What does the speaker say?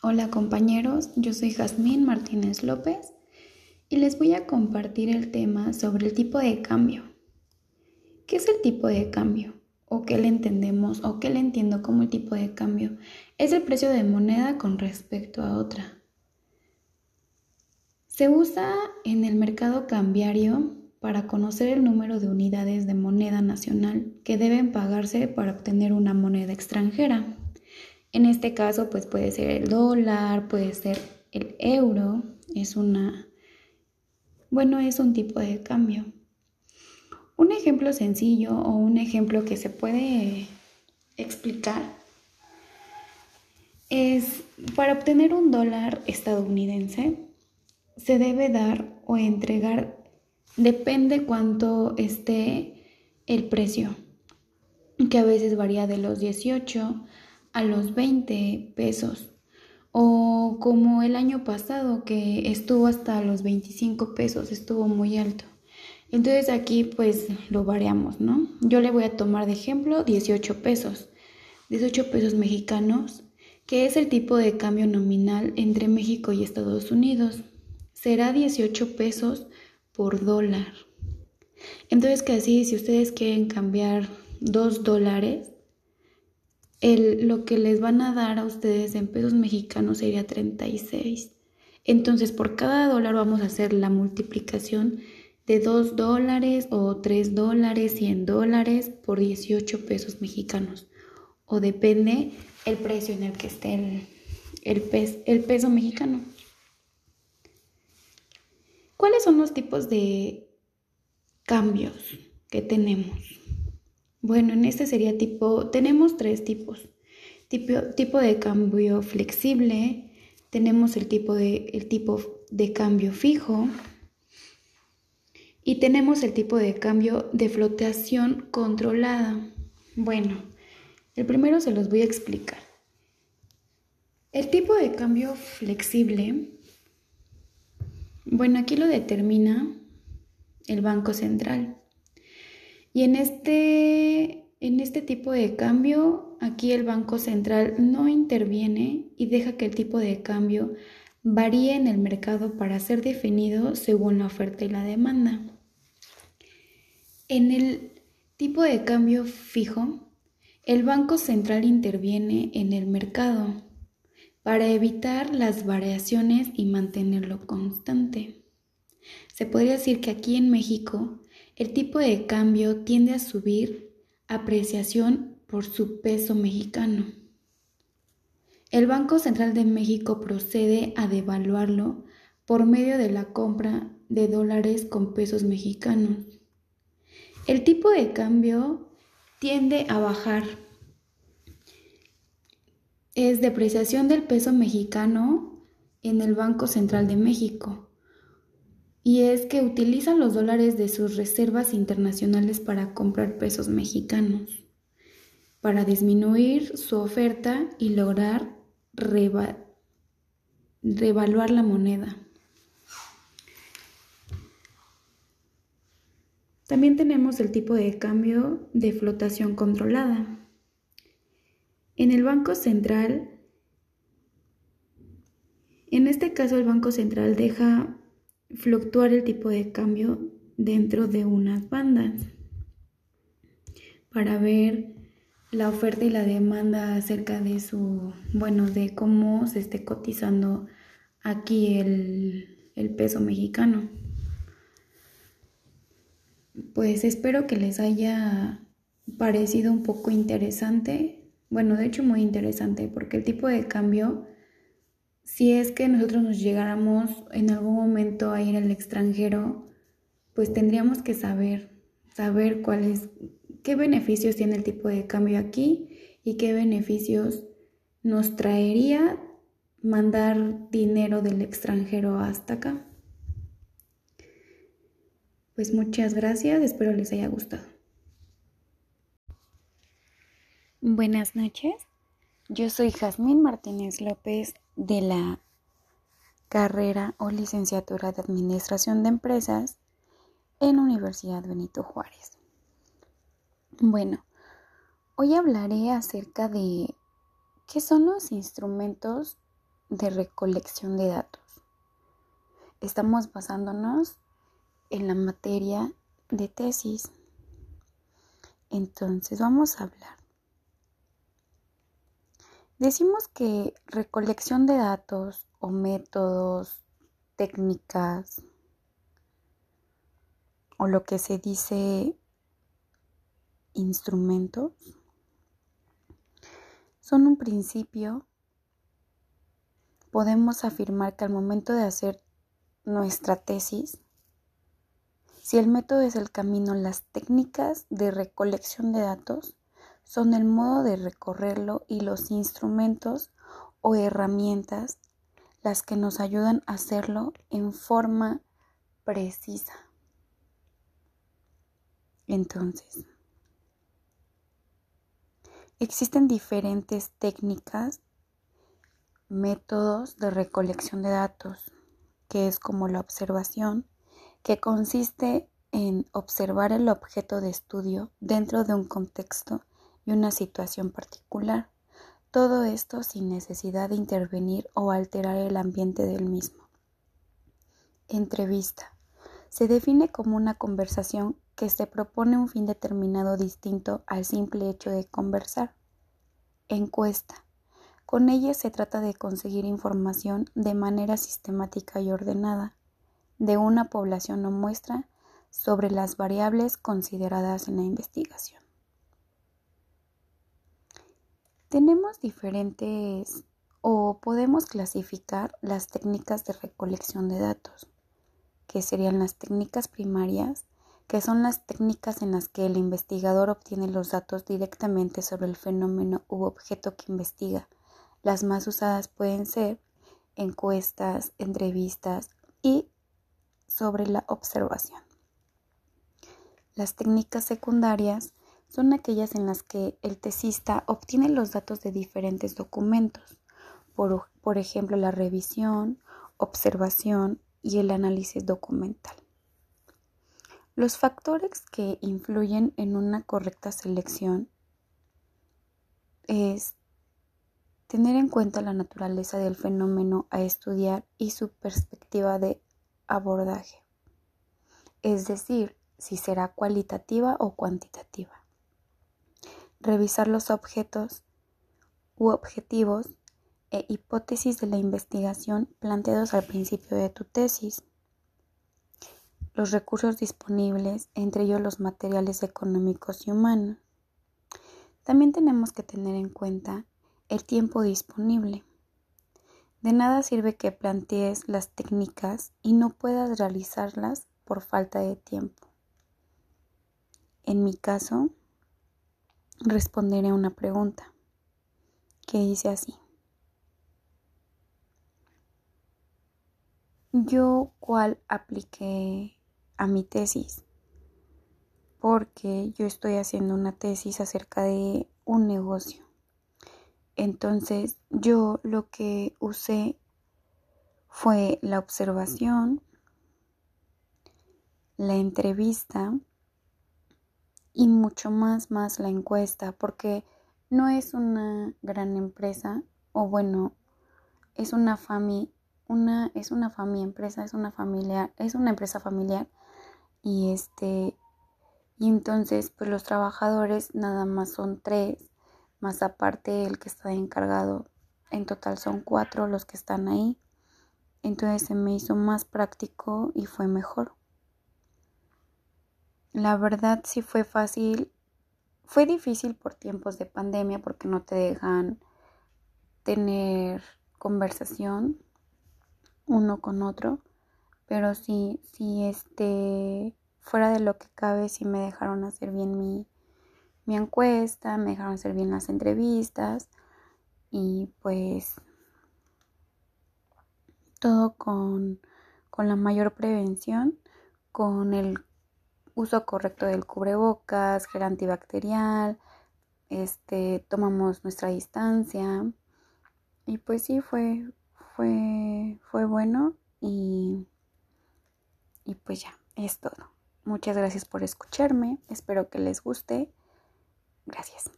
Hola compañeros, yo soy Jazmín Martínez López y les voy a compartir el tema sobre el tipo de cambio. ¿Qué es el tipo de cambio? ¿O qué le entendemos? ¿O qué le entiendo como el tipo de cambio? Es el precio de moneda con respecto a otra. Se usa en el mercado cambiario para conocer el número de unidades de moneda nacional que deben pagarse para obtener una moneda extranjera. En este caso, pues puede ser el dólar, puede ser el euro, es una, bueno, es un tipo de cambio. Un ejemplo sencillo o un ejemplo que se puede explicar es para obtener un dólar estadounidense se debe dar o entregar, depende cuánto esté el precio, que a veces varía de los 18 a los 20 pesos. O como el año pasado que estuvo hasta los 25 pesos, estuvo muy alto. Entonces aquí pues lo variamos, ¿no? Yo le voy a tomar de ejemplo 18 pesos. 18 pesos mexicanos, que es el tipo de cambio nominal entre México y Estados Unidos. Será 18 pesos por dólar. Entonces que así, si ustedes quieren cambiar 2 dólares, lo que les van a dar a ustedes en pesos mexicanos sería 36. Entonces, por cada dólar vamos a hacer la multiplicación de 2 dólares o 3 dólares, 100 dólares por 18 pesos mexicanos. O depende el precio en el que esté el, el, el peso mexicano. ¿Cuáles son los tipos de cambios que tenemos? Bueno, en este sería tipo, tenemos tres tipos. Tipo, de cambio flexible, tenemos el tipo de, el tipo de cambio fijo y tenemos el tipo de cambio de flotación controlada. Bueno, el primero se los voy a explicar. El tipo de cambio flexible, bueno, aquí lo determina el Banco Central. Y en este, en este tipo de cambio, aquí el Banco Central no interviene y deja que el tipo de cambio varíe en el mercado para ser definido según la oferta y la demanda. En el tipo de cambio fijo, el Banco Central interviene en el mercado para evitar las variaciones y mantenerlo constante. Se podría decir que aquí en México el tipo de cambio tiende a subir apreciación por su peso mexicano. El Banco Central de México procede a devaluarlo por medio de la compra de dólares con pesos mexicanos. El tipo de cambio tiende a bajar. Es depreciación del peso mexicano en el Banco Central de México y es que utilizan los dólares de sus reservas internacionales para comprar pesos mexicanos, para disminuir su oferta y lograr revaluar la moneda. También tenemos el tipo de cambio de flotación controlada. En el Banco Central, en este caso el Banco Central deja fluctuar el tipo de cambio dentro de unas bandas para ver la oferta y la demanda acerca de su, bueno, de cómo se esté cotizando aquí el, el peso mexicano. Pues espero que les haya parecido un poco interesante, bueno, de hecho muy interesante, porque el tipo de cambio si es que nosotros nos llegáramos en algún momento a ir al extranjero, pues tendríamos que saber, saber cuáles, qué beneficios tiene el tipo de cambio aquí y qué beneficios nos traería mandar dinero del extranjero hasta acá. Pues muchas gracias, espero les haya gustado. Buenas noches, yo soy Jazmín Martínez López de la carrera o licenciatura de Administración de Empresas en Universidad Benito Juárez. Bueno, hoy hablaré acerca de qué son los instrumentos de recolección de datos. Estamos basándonos en la materia de tesis. Entonces vamos a hablar. Decimos que recolección de datos o métodos, técnicas o lo que se dice instrumentos son un principio. Podemos afirmar que al momento de hacer nuestra tesis, si el método es el camino, las técnicas de recolección de datos son el modo de recorrerlo y los instrumentos o herramientas las que nos ayudan a hacerlo en forma precisa. Entonces, existen diferentes técnicas, métodos de recolección de datos, que es como la observación, que consiste en observar el objeto de estudio dentro de un contexto y una situación particular. Todo esto sin necesidad de intervenir o alterar el ambiente del mismo. Entrevista. Se define como una conversación que se propone un fin determinado distinto al simple hecho de conversar. Encuesta. Con ella se trata de conseguir información de manera sistemática y ordenada de una población o muestra sobre las variables consideradas en la investigación. Tenemos diferentes o podemos clasificar las técnicas de recolección de datos, que serían las técnicas primarias, que son las técnicas en las que el investigador obtiene los datos directamente sobre el fenómeno u objeto que investiga. Las más usadas pueden ser encuestas, entrevistas y sobre la observación. Las técnicas secundarias son aquellas en las que el tesista obtiene los datos de diferentes documentos, por, por, ejemplo la revisión, observación y el análisis documental. Los factores que influyen en una correcta selección es tener en cuenta la naturaleza del fenómeno a estudiar y su perspectiva de abordaje, es decir, si será cualitativa o cuantitativa revisar los objetos u objetivos e hipótesis de la investigación planteados al principio de tu tesis, los recursos disponibles, entre ellos los materiales económicos y humanos. También tenemos que tener en cuenta el tiempo disponible. De nada sirve que plantees las técnicas y no puedas realizarlas por falta de tiempo. En mi caso, responderé una pregunta que dice así. Yo cuál apliqué a mi tesis porque yo estoy haciendo una tesis acerca de un negocio. Entonces yo lo que usé fue la observación, la entrevista y mucho más más la encuesta porque no es una gran empresa o bueno es una fami una es una familia empresa es una familiar es una empresa familiar y este y entonces pues los trabajadores nada más son tres más aparte el que está encargado en total son cuatro los que están ahí. Entonces se me hizo más práctico y fue mejor la verdad sí fue fácil. Fue difícil por tiempos de pandemia porque no te dejan tener conversación uno con otro, pero sí, sí, este, fuera de lo que cabe, sí me dejaron hacer bien mi, mi encuesta, me dejaron hacer bien las entrevistas y pues todo con, con la mayor prevención, con el uso correcto del cubrebocas, gel antibacterial, este, tomamos nuestra distancia y pues sí fue, fue, fue bueno y, y pues ya, es todo. Muchas gracias por escucharme, espero que les guste. Gracias.